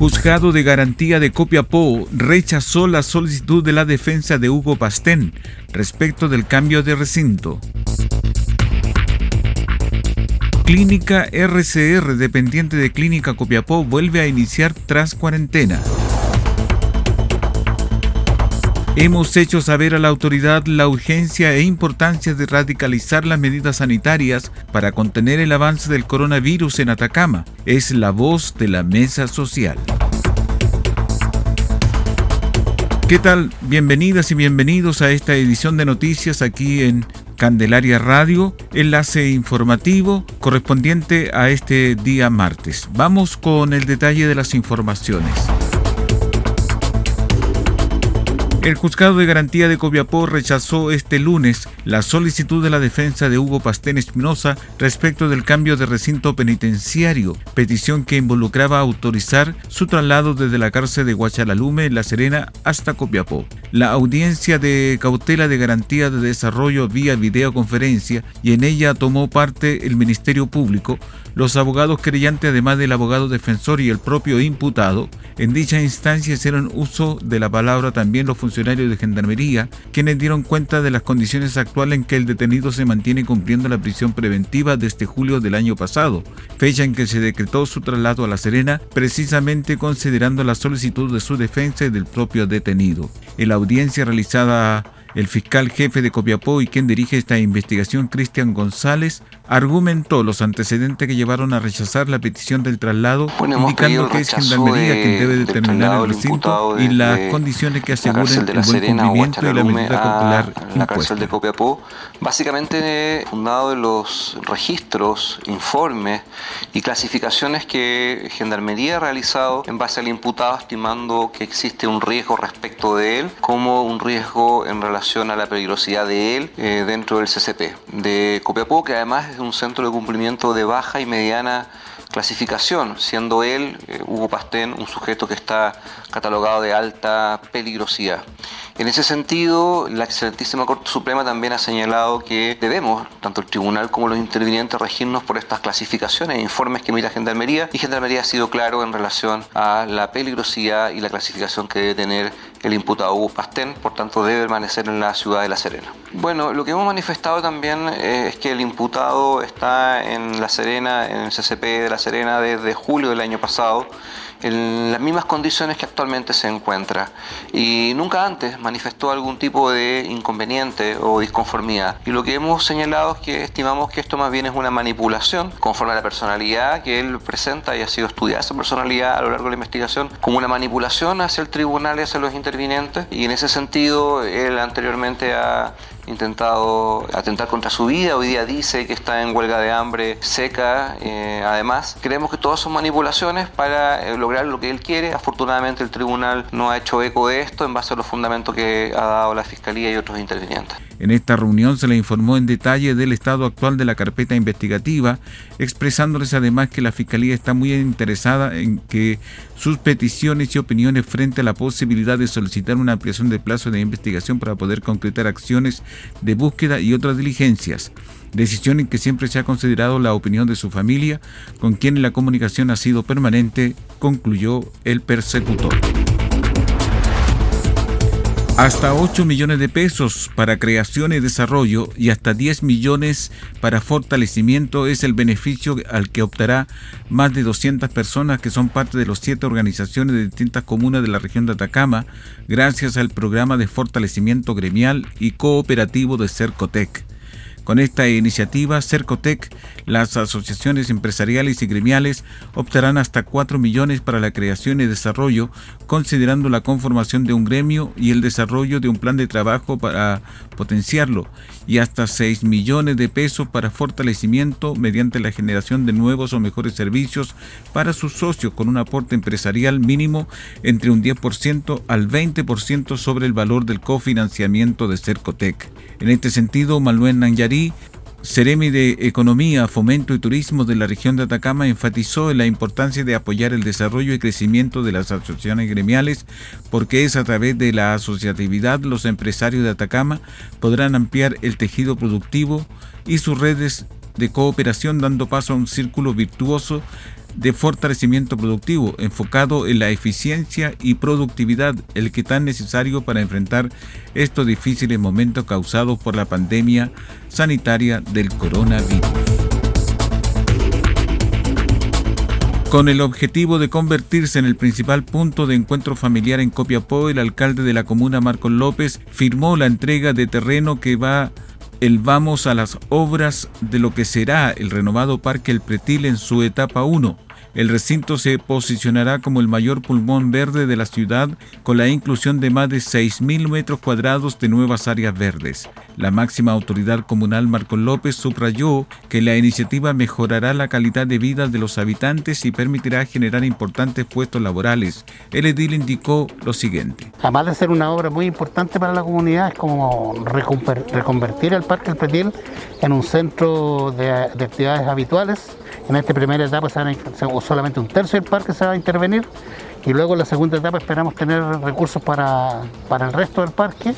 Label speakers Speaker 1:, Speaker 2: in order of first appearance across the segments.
Speaker 1: Juzgado de Garantía de Copiapó rechazó la solicitud de la defensa de Hugo Pastén respecto del cambio de recinto. Clínica RCR, dependiente de Clínica Copiapó, vuelve a iniciar tras cuarentena. Hemos hecho saber a la autoridad la urgencia e importancia de radicalizar las medidas sanitarias para contener el avance del coronavirus en Atacama. Es la voz de la mesa social. ¿Qué tal? Bienvenidas y bienvenidos a esta edición de noticias aquí en Candelaria Radio, enlace informativo correspondiente a este día martes. Vamos con el detalle de las informaciones. El juzgado de garantía de Copiapó rechazó este lunes la solicitud de la defensa de Hugo Pastén Espinosa respecto del cambio de recinto penitenciario, petición que involucraba autorizar su traslado desde la cárcel de Guachalalume, La Serena, hasta Copiapó. La audiencia de cautela de garantía de desarrollo vía videoconferencia y en ella tomó parte el Ministerio Público, los abogados creyentes, además del abogado defensor y el propio imputado, en dicha instancia hicieron uso de la palabra también los funcionarios de Gendarmería, quienes dieron cuenta de las condiciones actuales en que el detenido se mantiene cumpliendo la prisión preventiva desde julio del año pasado, fecha en que se decretó su traslado a La Serena, precisamente considerando la solicitud de su defensa y del propio detenido. En la audiencia realizada el fiscal jefe de Copiapó y quien dirige esta investigación, Cristian González, argumentó los antecedentes que llevaron a rechazar la petición del traslado, indicando que es Gendarmería quien debe determinar el recinto y las condiciones que aseguren el buen cumplimiento y la medida cautelar
Speaker 2: la cárcel de Copiapó, básicamente fundado en los registros, informes y clasificaciones que Gendarmería ha realizado en base al imputado, estimando que existe un riesgo respecto de él, como un riesgo en relación a la peligrosidad de él eh, dentro del CCP de Copiapó, que además es un centro de cumplimiento de baja y mediana clasificación, siendo él, eh, Hugo Pastén, un sujeto que está catalogado de alta peligrosidad. En ese sentido, la excelentísima Corte Suprema también ha señalado que debemos, tanto el tribunal como los intervinientes, regirnos por estas clasificaciones e informes que emite Gendarmería, y Gendarmería ha sido claro en relación a la peligrosidad y la clasificación que debe tener el imputado Hugo Pastén, por tanto debe permanecer en la ciudad de La Serena. Bueno, lo que hemos manifestado también eh, es que el imputado está en La Serena, en el CCP de La Serena desde julio del año pasado, en las mismas condiciones que actualmente se encuentra y nunca antes manifestó algún tipo de inconveniente o disconformidad. Y lo que hemos señalado es que estimamos que esto más bien es una manipulación conforme a la personalidad que él presenta y ha sido estudiada esa personalidad a lo largo de la investigación como una manipulación hacia el tribunal y hacia los intervinientes y en ese sentido él anteriormente ha intentado atentar contra su vida, hoy día dice que está en huelga de hambre seca, eh, además creemos que todas son manipulaciones para eh, lograr lo que él quiere, afortunadamente el tribunal no ha hecho eco de esto en base a los fundamentos que ha dado la Fiscalía y otros intervinientes.
Speaker 1: En esta reunión se le informó en detalle del estado actual de la carpeta investigativa, expresándoles además que la Fiscalía está muy interesada en que sus peticiones y opiniones frente a la posibilidad de solicitar una ampliación de plazo de investigación para poder concretar acciones de búsqueda y otras diligencias, decisión en que siempre se ha considerado la opinión de su familia, con quien la comunicación ha sido permanente, concluyó el persecutor. Hasta 8 millones de pesos para creación y desarrollo y hasta 10 millones para fortalecimiento es el beneficio al que optará más de 200 personas que son parte de los siete organizaciones de distintas comunas de la región de Atacama gracias al programa de fortalecimiento gremial y cooperativo de Cercotec. Con esta iniciativa, Cercotec, las asociaciones empresariales y gremiales optarán hasta 4 millones para la creación y desarrollo, considerando la conformación de un gremio y el desarrollo de un plan de trabajo para potenciarlo, y hasta 6 millones de pesos para fortalecimiento mediante la generación de nuevos o mejores servicios para sus socios con un aporte empresarial mínimo entre un 10% al 20% sobre el valor del cofinanciamiento de Cercotec. En este sentido, Manuel Nanyarí, Ceremi de Economía, Fomento y Turismo de la región de Atacama enfatizó en la importancia de apoyar el desarrollo y crecimiento de las asociaciones gremiales porque es a través de la asociatividad los empresarios de Atacama podrán ampliar el tejido productivo y sus redes de cooperación dando paso a un círculo virtuoso de fortalecimiento productivo enfocado en la eficiencia y productividad, el que tan necesario para enfrentar estos difíciles momentos causados por la pandemia sanitaria del coronavirus. Con el objetivo de convertirse en el principal punto de encuentro familiar en Copiapó, el alcalde de la comuna, Marcos López, firmó la entrega de terreno que va el vamos a las obras de lo que será el renovado Parque El Pretil en su etapa 1 el recinto se posicionará como el mayor pulmón verde de la ciudad con la inclusión de más de 6.000 metros cuadrados de nuevas áreas verdes. La máxima autoridad comunal Marco López subrayó que la iniciativa mejorará la calidad de vida de los habitantes y permitirá generar importantes puestos laborales. El edil indicó lo siguiente.
Speaker 3: Además de ser una obra muy importante para la comunidad, es como reconvertir el Parque El Pretil en un centro de, de actividades habituales en esta primera etapa solamente un tercio del parque se va a intervenir y luego en la segunda etapa esperamos tener recursos para, para el resto del parque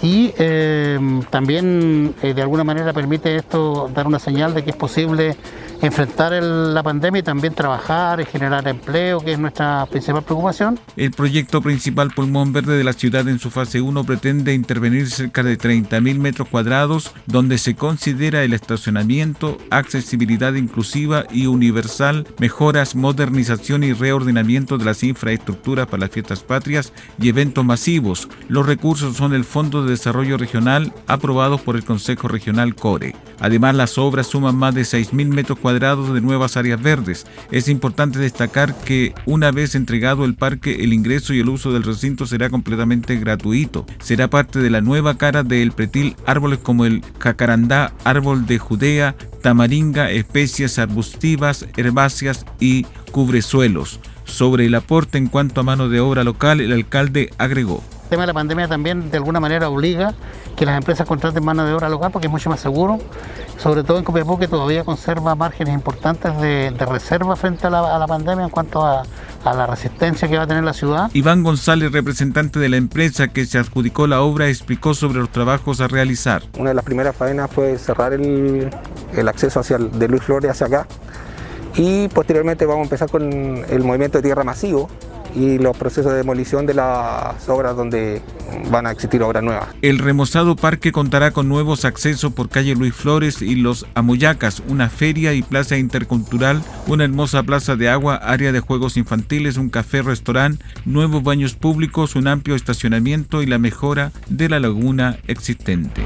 Speaker 3: y eh, también eh, de alguna manera permite esto dar una señal de que es posible enfrentar la pandemia y también trabajar y generar empleo, que es nuestra principal preocupación.
Speaker 1: El proyecto principal Pulmón Verde de la ciudad en su fase 1 pretende intervenir cerca de 30.000 metros cuadrados, donde se considera el estacionamiento, accesibilidad inclusiva y universal, mejoras, modernización y reordenamiento de las infraestructuras para las fiestas patrias y eventos masivos. Los recursos son el Fondo de Desarrollo Regional aprobados por el Consejo Regional CORE. Además, las obras suman más de 6.000 metros cuadrados de nuevas áreas verdes. Es importante destacar que una vez entregado el parque, el ingreso y el uso del recinto será completamente gratuito. Será parte de la nueva cara del pretil árboles como el jacarandá, árbol de Judea, tamaringa, especies arbustivas, herbáceas y cubresuelos. Sobre el aporte en cuanto a mano de obra local, el alcalde agregó.
Speaker 3: El tema de la pandemia también de alguna manera obliga que las empresas contraten mano de obra local porque es mucho más seguro, sobre todo en Copiapó que todavía conserva márgenes importantes de, reserva frente a la, pandemia en cuanto a, la resistencia que va a tener la ciudad.
Speaker 1: Iván González, representante de la empresa que se adjudicó la obra, explicó sobre los trabajos a realizar.
Speaker 4: Una de las primeras faenas fue cerrar el, acceso hacia de Luis Flores hacia acá y posteriormente vamos a empezar con el movimiento de tierra masivo y los procesos de demolición de las obras donde van a existir obras nuevas.
Speaker 1: El remozado parque contará con nuevos accesos por calle Luis Flores y Los Amoyacas, una feria y plaza intercultural, una hermosa plaza de agua, área de juegos infantiles, un café-restaurante, nuevos baños públicos, un amplio estacionamiento y la mejora de la laguna existente.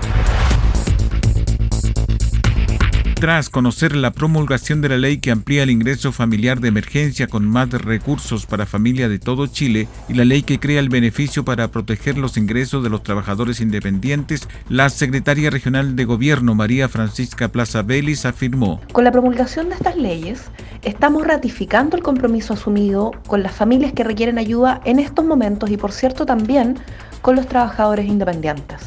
Speaker 1: Tras conocer la promulgación de la ley que amplía el ingreso familiar de emergencia con más recursos para familias de todo Chile y la ley que crea el beneficio para proteger los ingresos de los trabajadores independientes, la secretaria regional de gobierno María Francisca Plaza Vélez afirmó.
Speaker 5: Con la promulgación de estas leyes, estamos ratificando el compromiso asumido con las familias que requieren ayuda en estos momentos y por cierto también con los trabajadores independientes.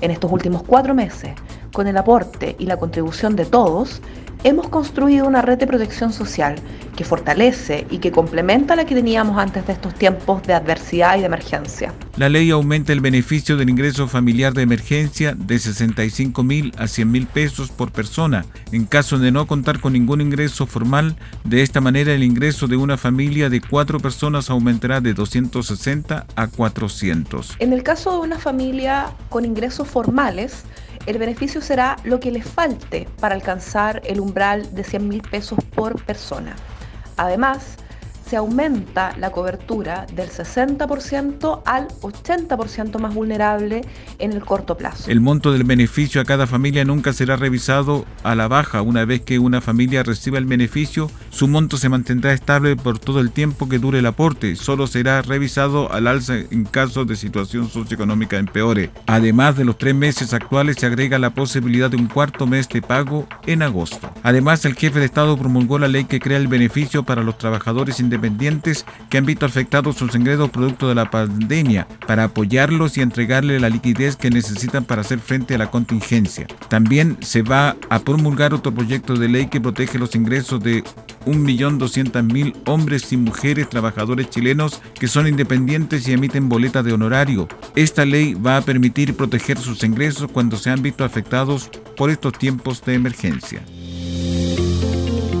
Speaker 5: En estos últimos cuatro meses, con el aporte y la contribución de todos, hemos construido una red de protección social que fortalece y que complementa la que teníamos antes de estos tiempos de adversidad y de emergencia.
Speaker 1: La ley aumenta el beneficio del ingreso familiar de emergencia de 65 mil a 100 mil pesos por persona en caso de no contar con ningún ingreso formal. De esta manera el ingreso de una familia de cuatro personas aumentará de 260 a 400.
Speaker 5: En el caso de una familia con ingresos formales, el beneficio será lo que le falte para alcanzar el umbral de 100 mil pesos por persona. Además, se aumenta la cobertura del 60% al 80% más vulnerable en el corto plazo.
Speaker 1: El monto del beneficio a cada familia nunca será revisado a la baja. Una vez que una familia reciba el beneficio, su monto se mantendrá estable por todo el tiempo que dure el aporte. Solo será revisado al alza en caso de situación socioeconómica empeore. Además de los tres meses actuales, se agrega la posibilidad de un cuarto mes de pago en agosto. Además, el jefe de Estado promulgó la ley que crea el beneficio para los trabajadores independientes independientes que han visto afectados sus ingresos producto de la pandemia para apoyarlos y entregarle la liquidez que necesitan para hacer frente a la contingencia. También se va a promulgar otro proyecto de ley que protege los ingresos de 1.200.000 hombres y mujeres trabajadores chilenos que son independientes y emiten boletas de honorario. Esta ley va a permitir proteger sus ingresos cuando se han visto afectados por estos tiempos de emergencia.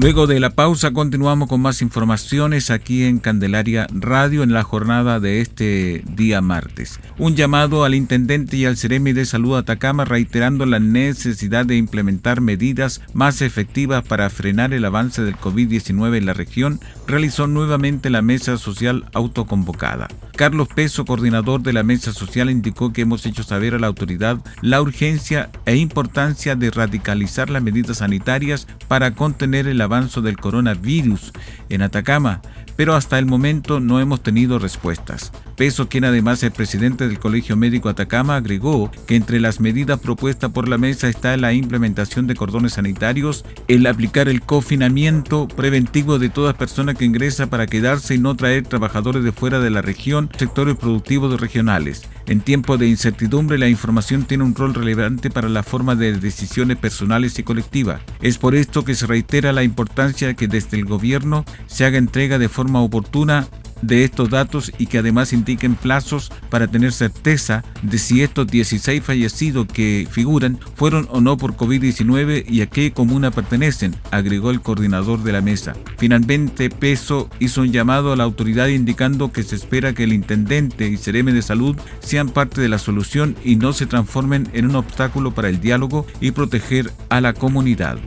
Speaker 1: Luego de la pausa continuamos con más informaciones aquí en Candelaria Radio en la jornada de este día martes. Un llamado al intendente y al Ceremi de Salud Atacama reiterando la necesidad de implementar medidas más efectivas para frenar el avance del COVID-19 en la región, realizó nuevamente la mesa social autoconvocada. Carlos Peso, coordinador de la mesa social, indicó que hemos hecho saber a la autoridad la urgencia e importancia de radicalizar las medidas sanitarias para contener el avance del coronavirus en Atacama, pero hasta el momento no hemos tenido respuestas. Peso, quien además es presidente del Colegio Médico Atacama, agregó que entre las medidas propuestas por la mesa está la implementación de cordones sanitarios, el aplicar el confinamiento preventivo de toda persona que ingresa para quedarse y no traer trabajadores de fuera de la región, sectores productivos regionales. En tiempos de incertidumbre, la información tiene un rol relevante para la forma de decisiones personales y colectivas. Es por esto que se reitera la importancia de que desde el gobierno se haga entrega de forma oportuna de estos datos y que además indiquen plazos para tener certeza de si estos 16 fallecidos que figuran fueron o no por COVID-19 y a qué comuna pertenecen, agregó el coordinador de la mesa. Finalmente, Peso hizo un llamado a la autoridad indicando que se espera que el intendente y Cereme de Salud sean parte de la solución y no se transformen en un obstáculo para el diálogo y proteger a la comunidad.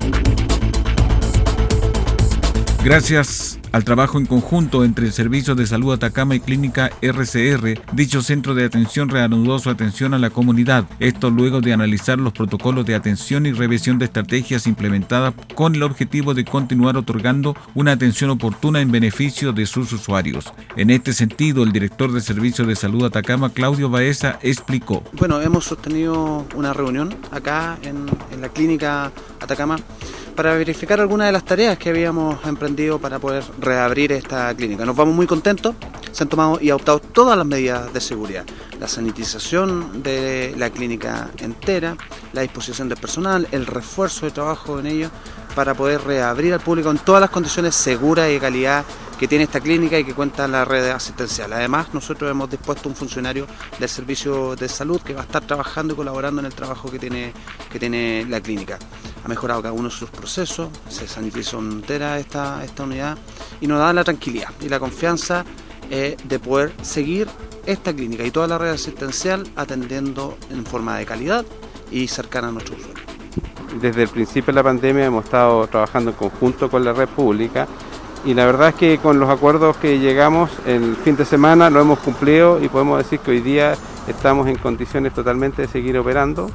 Speaker 1: Gracias al trabajo en conjunto entre el Servicio de Salud Atacama y Clínica RCR, dicho centro de atención reanudó su atención a la comunidad. Esto luego de analizar los protocolos de atención y revisión de estrategias implementadas con el objetivo de continuar otorgando una atención oportuna en beneficio de sus usuarios. En este sentido, el director del Servicio de Salud Atacama, Claudio Baeza, explicó.
Speaker 6: Bueno, hemos sostenido una reunión acá en, en la clínica Atacama para verificar algunas de las tareas que habíamos emprendido para poder reabrir esta clínica. Nos vamos muy contentos, se han tomado y adoptado todas las medidas de seguridad. La sanitización de la clínica entera, la disposición del personal, el refuerzo de trabajo en ello para poder reabrir al público en todas las condiciones seguras y de calidad que tiene esta clínica y que cuenta la red asistencial. Además, nosotros hemos dispuesto un funcionario del servicio de salud que va a estar trabajando y colaborando en el trabajo que tiene, que tiene la clínica. Ha mejorado cada uno de sus procesos, se sanitizó entera esta, esta unidad y nos da la tranquilidad y la confianza eh, de poder seguir esta clínica y toda la red asistencial atendiendo en forma de calidad y cercana a nuestros usuarios.
Speaker 7: Desde el principio de la pandemia hemos estado trabajando en conjunto con la red pública y la verdad es que con los acuerdos que llegamos el fin de semana lo hemos cumplido y podemos decir que hoy día estamos en condiciones totalmente de seguir operando,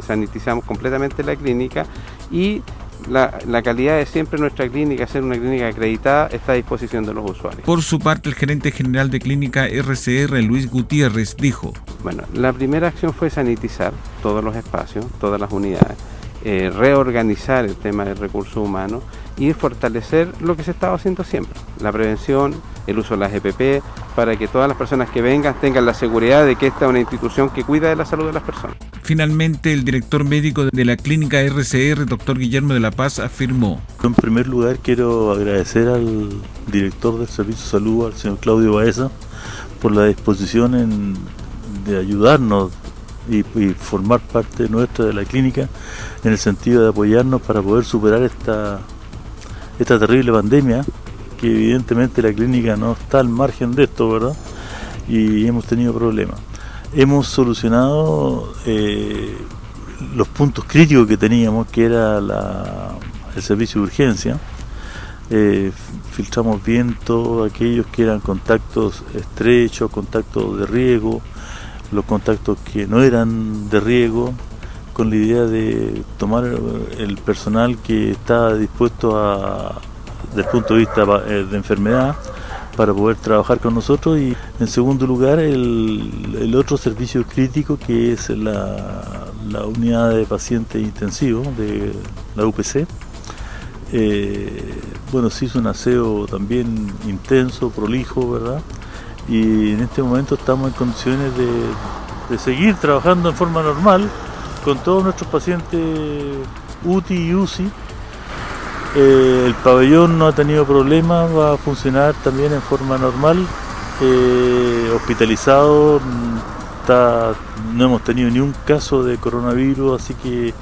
Speaker 7: sanitizamos completamente la clínica y la, calidad de siempre nuestra clínica, ser una clínica acreditada, está a disposición de los usuarios.
Speaker 1: Por su parte, el gerente general de clínica RCR, Luis Gutiérrez, dijo.
Speaker 7: Bueno, la primera acción fue sanitizar todos los espacios, todas las unidades, eh, reorganizar el tema del recurso humano y fortalecer lo que se estaba haciendo siempre, la prevención, el uso de las EPP, para que todas las personas que vengan tengan la seguridad de que esta es una institución que cuida de la salud de las personas.
Speaker 1: Finalmente, el director médico de la clínica RCR, doctor Guillermo de la Paz, afirmó.
Speaker 8: En primer lugar, quiero agradecer al director del Servicio de Salud, al señor Claudio Baeza, por la disposición en, de ayudarnos y, y, formar parte nuestra de la clínica en el sentido de apoyarnos para poder superar esta esta terrible pandemia, que evidentemente la clínica no está al margen de esto, ¿verdad? Y hemos tenido problemas. Hemos solucionado eh, los puntos críticos que teníamos, que era el servicio de urgencia. Eh, filtramos bien todos aquellos que eran contactos estrechos, contactos de riesgo, los contactos que no eran de riesgo, con la idea de tomar el personal que está dispuesto a, desde el punto de vista eh, de enfermedad, para poder trabajar con nosotros y en segundo lugar el, otro servicio crítico que es la, unidad de pacientes intensivos de la UPC. Eh, bueno, se hizo un aseo también intenso, prolijo, ¿verdad? Y en este momento estamos en condiciones de seguir trabajando en forma normal con todos nuestros pacientes UTI y UCI. Eh, el pabellón no ha tenido problemas, va a funcionar también en forma normal. Eh, hospitalizado, mm, no hemos tenido ni un caso de coronavirus, así que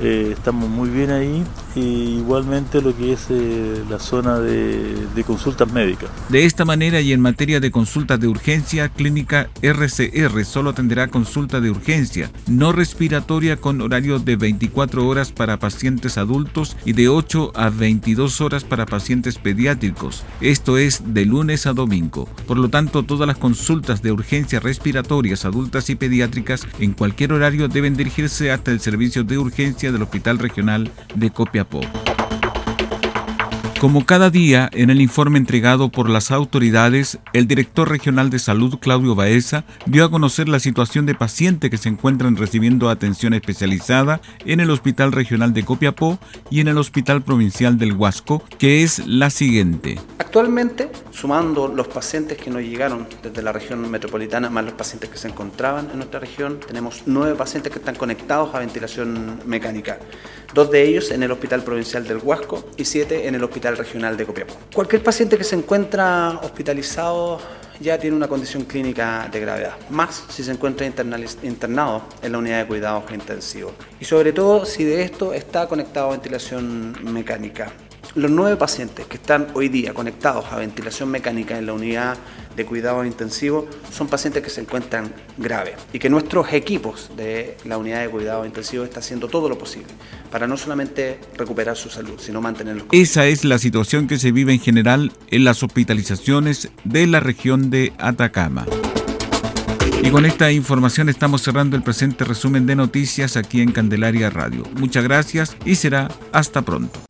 Speaker 8: eh, estamos muy bien ahí igualmente lo que es eh, la zona de, consultas médicas.
Speaker 1: De esta manera y en materia de consultas de urgencia, Clínica RCR solo atenderá consulta de urgencia, no respiratoria con horario de 24 horas para pacientes adultos y de 8 a 22 horas para pacientes pediátricos. Esto es de lunes a domingo. Por lo tanto, todas las consultas de urgencia respiratorias adultas y pediátricas en cualquier horario deben dirigirse hasta el servicio de urgencia del Hospital Regional de Copia a. como cada día, en el informe entregado por las autoridades, el director regional de salud, Claudio Baeza, dio a conocer la situación de pacientes que se encuentran recibiendo atención especializada en el Hospital Regional de Copiapó y en el Hospital Provincial del Huasco, que es la siguiente.
Speaker 6: Actualmente, sumando los pacientes que nos llegaron desde la región metropolitana, más los pacientes que se encontraban en nuestra región, tenemos nueve pacientes que están conectados a ventilación mecánica dos de ellos en el Hospital Provincial del Huasco y siete en el Hospital Regional de Copiapó. Cualquier paciente que se encuentra hospitalizado ya tiene una condición clínica de gravedad, más si se encuentra internado en la unidad de cuidados intensivos y sobre todo si de esto está conectado a ventilación mecánica. Los nueve pacientes que están hoy día conectados a ventilación mecánica en la unidad de cuidado intensivo son pacientes que se encuentran graves y que nuestros equipos de la unidad de cuidado intensivo están haciendo todo lo posible para no solamente recuperar su salud, sino mantenerlos.
Speaker 1: Esa es la situación que se vive en general en las hospitalizaciones de la región de Atacama. Y con esta información estamos cerrando el presente resumen de noticias aquí en Candelaria Radio. Muchas gracias y será hasta pronto.